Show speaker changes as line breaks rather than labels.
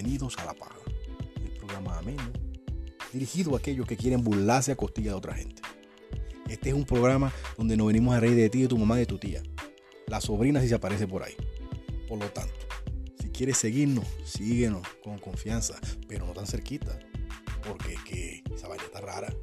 Bienvenidos a La Paja, el programa ameno, dirigido a aquellos que quieren burlarse a costilla de otra gente. Este es un programa donde nos venimos a reír de ti, de tu mamá, de tu tía, la sobrina si se aparece por ahí. Por lo tanto, si quieres seguirnos, síguenos con confianza, pero no tan cerquita, porque que esa vaina está rara.